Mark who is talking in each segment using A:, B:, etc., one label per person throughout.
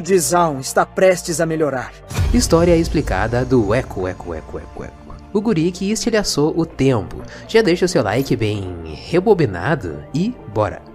A: de Zaun está prestes a melhorar.
B: História explicada do Eco, Eco, Eco, Eco, Eco. O guri que estilhaçou o tempo. Já deixa o seu like bem rebobinado e bora!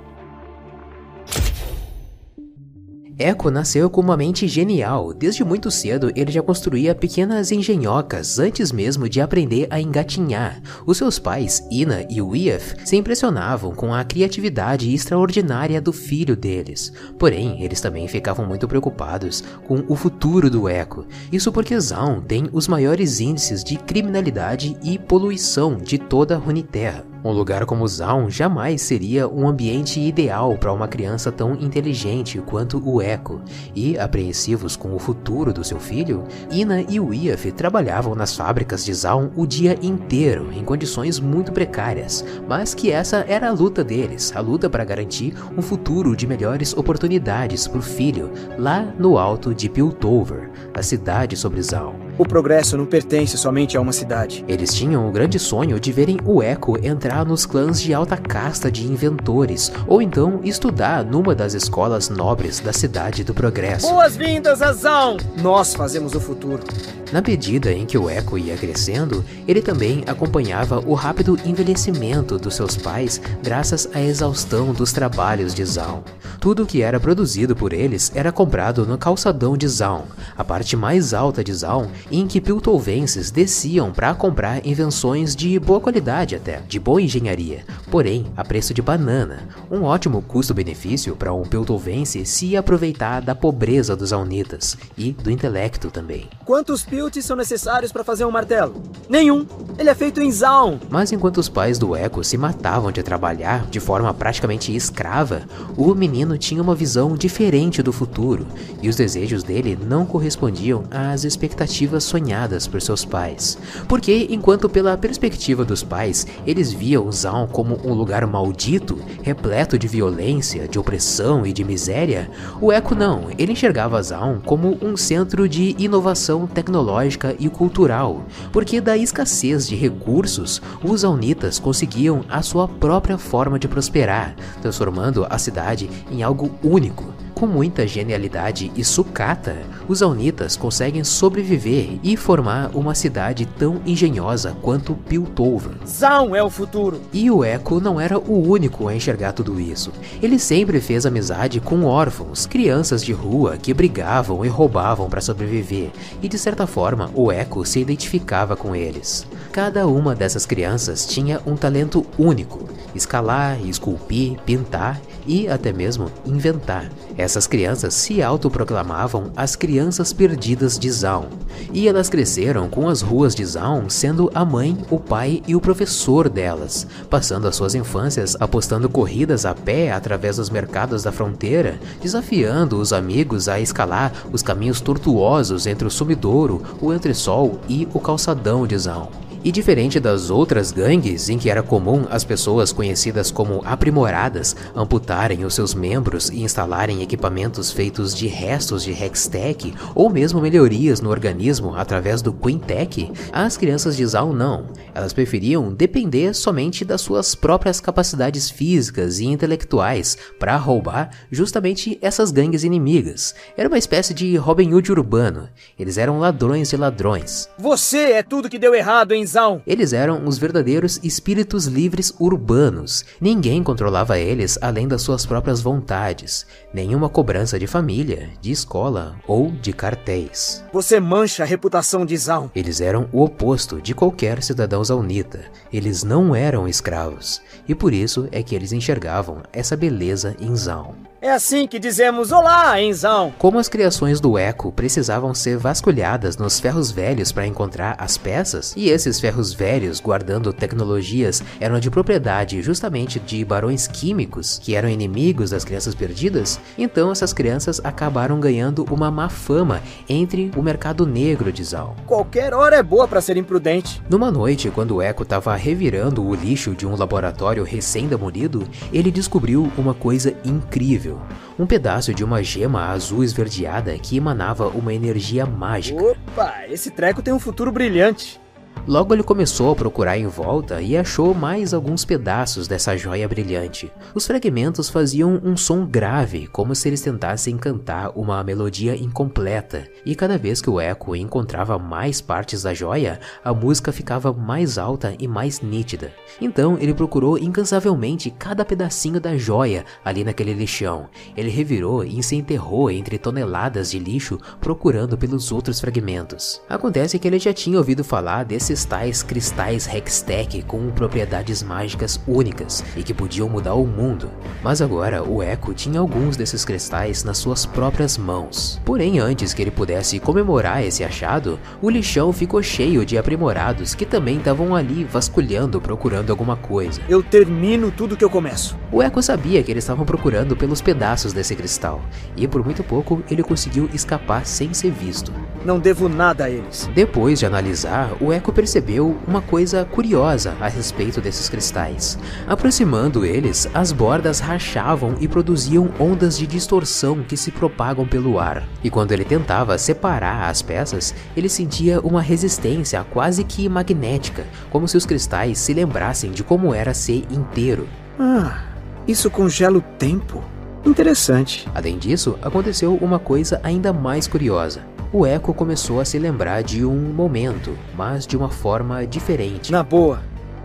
B: Echo nasceu com uma mente genial. Desde muito cedo, ele já construía pequenas engenhocas antes mesmo de aprender a engatinhar. Os seus pais, Ina e Wief, se impressionavam com a criatividade extraordinária do filho deles. Porém, eles também ficavam muito preocupados com o futuro do Echo. Isso porque Zaun tem os maiores índices de criminalidade e poluição de toda Runeterra. Um lugar como Zaun jamais seria um ambiente ideal para uma criança tão inteligente quanto o Echo, e apreensivos com o futuro do seu filho, Ina e Wiaf trabalhavam nas fábricas de Zaun o dia inteiro, em condições muito precárias, mas que essa era a luta deles, a luta para garantir um futuro de melhores oportunidades para o filho, lá no alto de Piltover, a cidade sobre Zaun.
A: O progresso não pertence somente a uma cidade.
B: Eles tinham o grande sonho de verem o Echo entrar nos clãs de alta casta de inventores, ou então estudar numa das escolas nobres da cidade do progresso.
A: Boas-vindas, Azão! Nós fazemos o futuro.
B: Na medida em que o Echo ia crescendo, ele também acompanhava o rápido envelhecimento dos seus pais graças à exaustão dos trabalhos de Zaun. Tudo que era produzido por eles era comprado no calçadão de Zaun, a parte mais alta de Zaun, em que piltovenses desciam para comprar invenções de boa qualidade até, de boa engenharia, porém a preço de banana, um ótimo custo-benefício para um piltovense se aproveitar da pobreza dos Zaunitas e do intelecto também.
A: Quantos pilts são necessários para fazer um martelo? Nenhum. Ele é feito em Zaun.
B: Mas enquanto os pais do Echo se matavam de trabalhar de forma praticamente escrava, o menino tinha uma visão diferente do futuro e os desejos dele não correspondiam às expectativas sonhadas por seus pais. Porque enquanto pela perspectiva dos pais, eles viam Zaun como um lugar maldito, repleto de violência, de opressão e de miséria, o Echo não, ele enxergava Zaun como um centro de inovação tecnológica e cultural, porque da escassez de recursos, os Aunitas conseguiam a sua própria forma de prosperar, transformando a cidade em algo único. Com muita genialidade e sucata, os Aunitas conseguem sobreviver e formar uma cidade tão engenhosa quanto Piltover.
A: Zaun é o futuro!
B: E o Echo não era o único a enxergar tudo isso. Ele sempre fez amizade com órfãos, crianças de rua que brigavam e roubavam para sobreviver, e de certa forma o Echo se identificava com eles. Cada uma dessas crianças tinha um talento único: escalar, esculpir, pintar e até mesmo inventar. Essas crianças se autoproclamavam as crianças perdidas de Zaun, e elas cresceram com as ruas de Zaun sendo a mãe, o pai e o professor delas, passando as suas infâncias apostando corridas a pé através dos mercados da fronteira, desafiando os amigos a escalar os caminhos tortuosos entre o sumidouro, o entresol e o calçadão de Zaun. E diferente das outras gangues em que era comum as pessoas conhecidas como aprimoradas amputarem os seus membros e instalarem equipamentos feitos de restos de Hextech ou mesmo melhorias no organismo através do Quintech, as crianças de Zaun não. Elas preferiam depender somente das suas próprias capacidades físicas e intelectuais para roubar justamente essas gangues inimigas. Era uma espécie de Robin Hood urbano. Eles eram ladrões de ladrões.
A: Você é tudo que deu errado em
B: Eles eram os verdadeiros espíritos livres urbanos. Ninguém controlava eles além das suas próprias vontades. Nenhuma cobrança de família, de escola ou de cartéis.
A: Você mancha a reputação de Zaun.
B: Eles eram o oposto de qualquer cidadão zaunita. Eles não eram escravos. E por isso é que eles enxergavam essa beleza em Zaun.
A: É assim que dizemos olá, Enzão.
B: Como as criações do Echo precisavam ser vasculhadas nos ferros velhos para encontrar as peças, e esses ferros velhos, guardando tecnologias, eram de propriedade justamente de barões químicos, que eram inimigos das crianças perdidas, então essas crianças acabaram ganhando uma má fama entre o mercado negro de Zal.
A: Qualquer hora é boa para ser imprudente.
B: Numa noite, quando o Echo estava revirando o lixo de um laboratório recém-demolido, ele descobriu uma coisa incrível um pedaço de uma gema azul esverdeada que emanava uma energia mágica.
A: Opa, esse treco tem um futuro brilhante.
B: Logo ele começou a procurar em volta e achou mais alguns pedaços dessa joia brilhante. Os fragmentos faziam um som grave, como se eles tentassem cantar uma melodia incompleta, e cada vez que o eco encontrava mais partes da joia, a música ficava mais alta e mais nítida. Então ele procurou incansavelmente cada pedacinho da joia ali naquele lixão. Ele revirou e se enterrou entre toneladas de lixo procurando pelos outros fragmentos. Acontece que ele já tinha ouvido falar desses tais cristais Hextech com propriedades mágicas únicas e que podiam mudar o mundo. Mas agora o Echo tinha alguns desses cristais nas suas próprias mãos. Porém, antes que ele pudesse comemorar esse achado, o lixão ficou cheio de aprimorados que também estavam ali vasculhando procurando alguma coisa.
A: Eu termino tudo que eu começo.
B: O Echo sabia que eles estavam procurando pelos pedaços desse cristal, e por muito pouco ele conseguiu escapar sem ser visto.
A: Não devo nada a eles.
B: Depois de analisar, o Echo percebeu uma coisa curiosa a respeito desses cristais. Aproximando eles, as bordas rachavam e produziam ondas de distorção que se propagam pelo ar. E quando ele tentava separar as peças, ele sentia uma resistência quase que magnética, como se os cristais se lembrassem de como era ser inteiro.
A: Ah, isso congela o tempo. Interessante.
B: Além disso, aconteceu uma coisa ainda mais curiosa. O Echo começou a se lembrar de um momento, mas de uma forma diferente.
A: Na boa,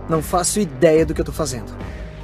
A: não faço ideia do que eu tô fazendo.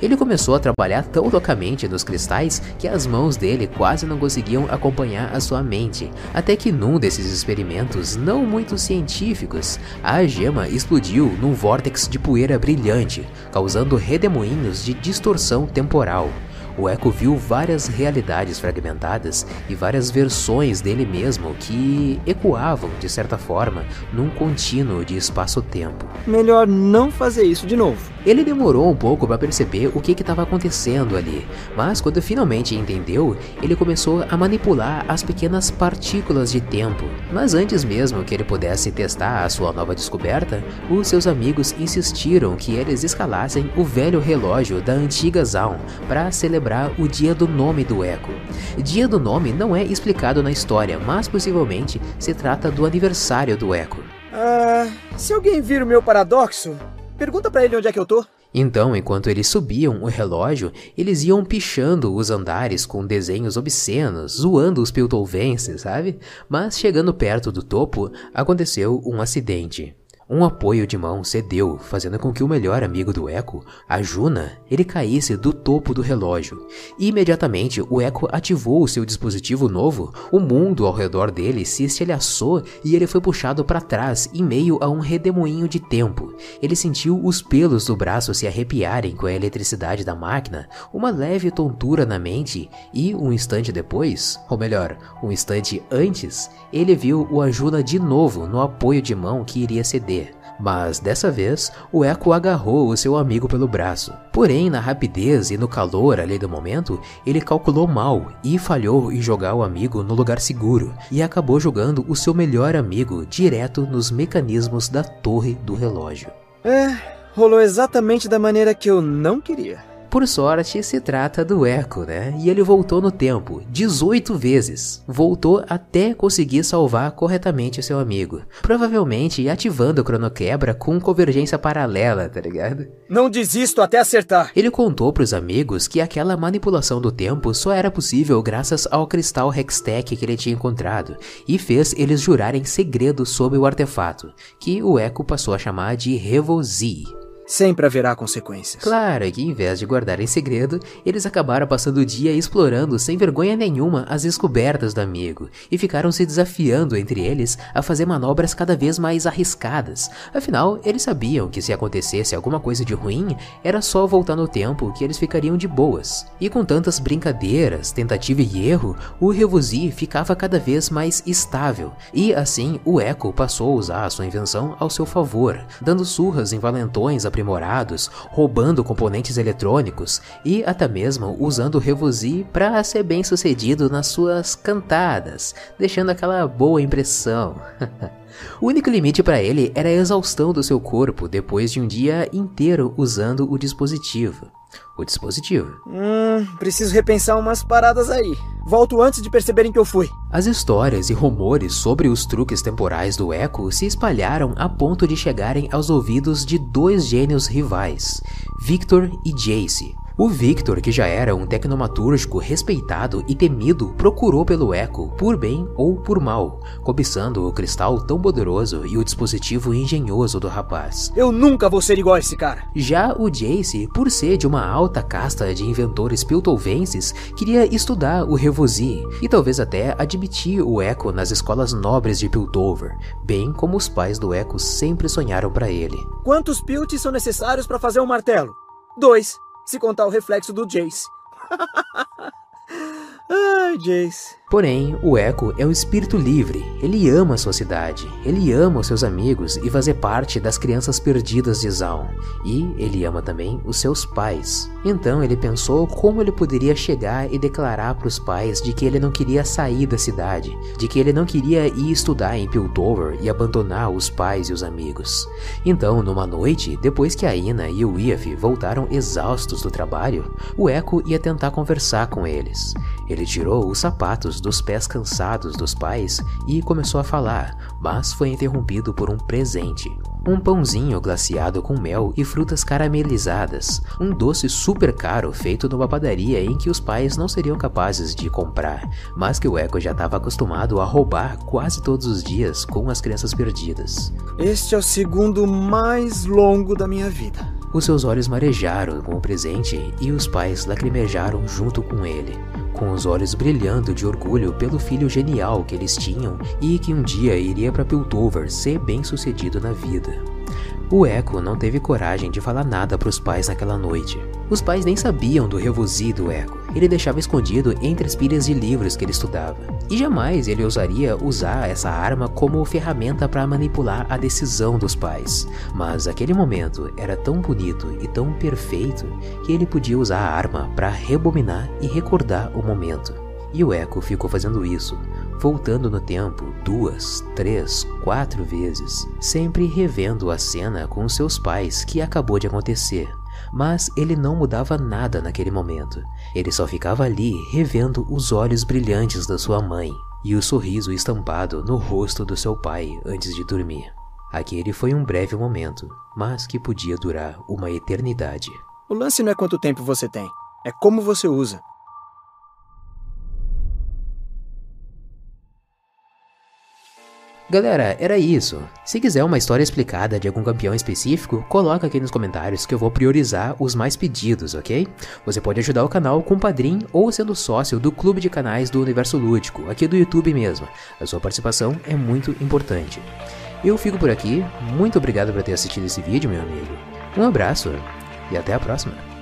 B: Ele começou a trabalhar tão loucamente nos cristais que as mãos dele quase não conseguiam acompanhar a sua mente, até que num desses experimentos não muito científicos, a gema explodiu num vórtex de poeira brilhante, causando redemoinhos de distorção temporal. O Echo viu várias realidades fragmentadas e várias versões dele mesmo que ecoavam, de certa forma, num contínuo de espaço-tempo.
A: Melhor não fazer isso de novo.
B: Ele demorou um pouco para perceber o que estava acontecendo ali, mas quando finalmente entendeu, ele começou a manipular as pequenas partículas de tempo. Mas antes mesmo que ele pudesse testar a sua nova descoberta, os seus amigos insistiram que eles escalassem o velho relógio da antiga Zaun para celebrar o dia do nome do Echo. Dia do nome não é explicado na história, mas possivelmente se trata do aniversário do Echo.
A: Ah, se alguém vir o meu paradoxo, pergunta para ele onde é que eu tô.
B: Então, enquanto eles subiam o relógio, eles iam pichando os andares com desenhos obscenos, zoando os piltovenses, sabe? Mas chegando perto do topo, aconteceu um acidente. Um apoio de mão cedeu, fazendo com que o melhor amigo do Echo, a Juna, ele caísse do topo do relógio. Imediatamente, o Echo ativou o seu dispositivo novo, o mundo ao redor dele se estilhaçou e ele foi puxado para trás em meio a um redemoinho de tempo. Ele sentiu os pelos do braço se arrepiarem com a eletricidade da máquina, uma leve tontura na mente e, um instante depois, ou melhor, um instante antes, ele viu o Ajuna de novo no apoio de mão que iria ceder. Mas dessa vez, o Echo agarrou o seu amigo pelo braço. Porém, na rapidez e no calor ali do momento, ele calculou mal e falhou em jogar o amigo no lugar seguro e acabou jogando o seu melhor amigo direto nos mecanismos da torre do relógio.
A: É, rolou exatamente da maneira que eu não queria.
B: Por sorte, se trata do Echo, né? E ele voltou no tempo 18 vezes. Voltou até conseguir salvar corretamente seu amigo. Provavelmente ativando o cronoquebra com convergência paralela, tá ligado?
A: Não desisto até acertar.
B: Ele contou pros amigos que aquela manipulação do tempo só era possível graças ao cristal Hextech que ele tinha encontrado e fez eles jurarem segredo sobre o artefato, que o Echo passou a chamar de Revozi.
A: Sempre haverá consequências.
B: Claro que, em vez de guardar em segredo, eles acabaram passando o dia explorando sem vergonha nenhuma as descobertas do amigo e ficaram se desafiando entre eles a fazer manobras cada vez mais arriscadas. Afinal, eles sabiam que se acontecesse alguma coisa de ruim, era só voltar no tempo que eles ficariam de boas. E com tantas brincadeiras, tentativa e erro, o Revusi ficava cada vez mais estável. E assim, o Echo passou a usar a sua invenção ao seu favor, dando surras em valentões aprimorados, roubando componentes eletrônicos e até mesmo usando o Revusi para ser bem sucedido nas suas cantadas, deixando aquela boa impressão. O único limite para ele era a exaustão do seu corpo depois de um dia inteiro usando o dispositivo. O dispositivo.
A: Hum, preciso repensar umas paradas aí. Volto antes de perceberem que eu fui.
B: As histórias e rumores sobre os truques temporais do Echo se espalharam a ponto de chegarem aos ouvidos de dois gênios rivais, Victor e Jace. O Victor, que já era um tecnomatúrgico respeitado e temido, procurou pelo Echo, por bem ou por mal, cobiçando o cristal tão poderoso e o dispositivo engenhoso do rapaz.
A: Eu nunca vou ser igual a esse cara.
B: Já o Jace, por ser de uma alta casta de inventores piltovenses, queria estudar o Revosi e talvez até admitir o Echo nas escolas nobres de Piltover, bem como os pais do Echo sempre sonharam para ele.
A: Quantos pilts são necessários para fazer um martelo? Dois se contar o reflexo do Jace. Ai, Jace.
B: Porém, o Echo é um espírito livre. Ele ama sua cidade, ele ama os seus amigos e fazer parte das crianças perdidas de Zaun. E ele ama também os seus pais. Então ele pensou como ele poderia chegar e declarar para os pais de que ele não queria sair da cidade, de que ele não queria ir estudar em Piltover e abandonar os pais e os amigos. Então, numa noite, depois que a Ina e o Iaf voltaram exaustos do trabalho, o Echo ia tentar conversar com eles. Ele tirou os sapatos dos pés cansados dos pais e começou a falar, mas foi interrompido por um presente. Um pãozinho glaciado com mel e frutas caramelizadas, um doce super caro feito numa padaria em que os pais não seriam capazes de comprar, mas que o Echo já estava acostumado a roubar quase todos os dias com as crianças perdidas.
A: Este é o segundo mais longo da minha vida.
B: Os seus olhos marejaram com o presente e os pais lacrimejaram junto com ele com os olhos brilhando de orgulho pelo filho genial que eles tinham e que um dia iria para Piltover ser bem sucedido na vida. O Echo não teve coragem de falar nada para os pais naquela noite. Os pais nem sabiam do revosi do Echo. Ele deixava escondido entre as pilhas de livros que ele estudava. E jamais ele ousaria usar essa arma como ferramenta para manipular a decisão dos pais. Mas aquele momento era tão bonito e tão perfeito que ele podia usar a arma para rebobinar e recordar o momento. E o Echo ficou fazendo isso, voltando no tempo duas, três, quatro vezes, sempre revendo a cena com seus pais que acabou de acontecer. Mas ele não mudava nada naquele momento. Ele só ficava ali revendo os olhos brilhantes da sua mãe e o sorriso estampado no rosto do seu pai antes de dormir. Aquele foi um breve momento, mas que podia durar uma eternidade.
A: O lance não é quanto tempo você tem, é como você usa.
B: Galera, era isso. Se quiser uma história explicada de algum campeão específico, coloca aqui nos comentários que eu vou priorizar os mais pedidos, ok? Você pode ajudar o canal com Padrim ou sendo sócio do clube de canais do Universo Lúdico, aqui do YouTube mesmo. A sua participação é muito importante. Eu fico por aqui, muito obrigado por ter assistido esse vídeo, meu amigo. Um abraço e até a próxima.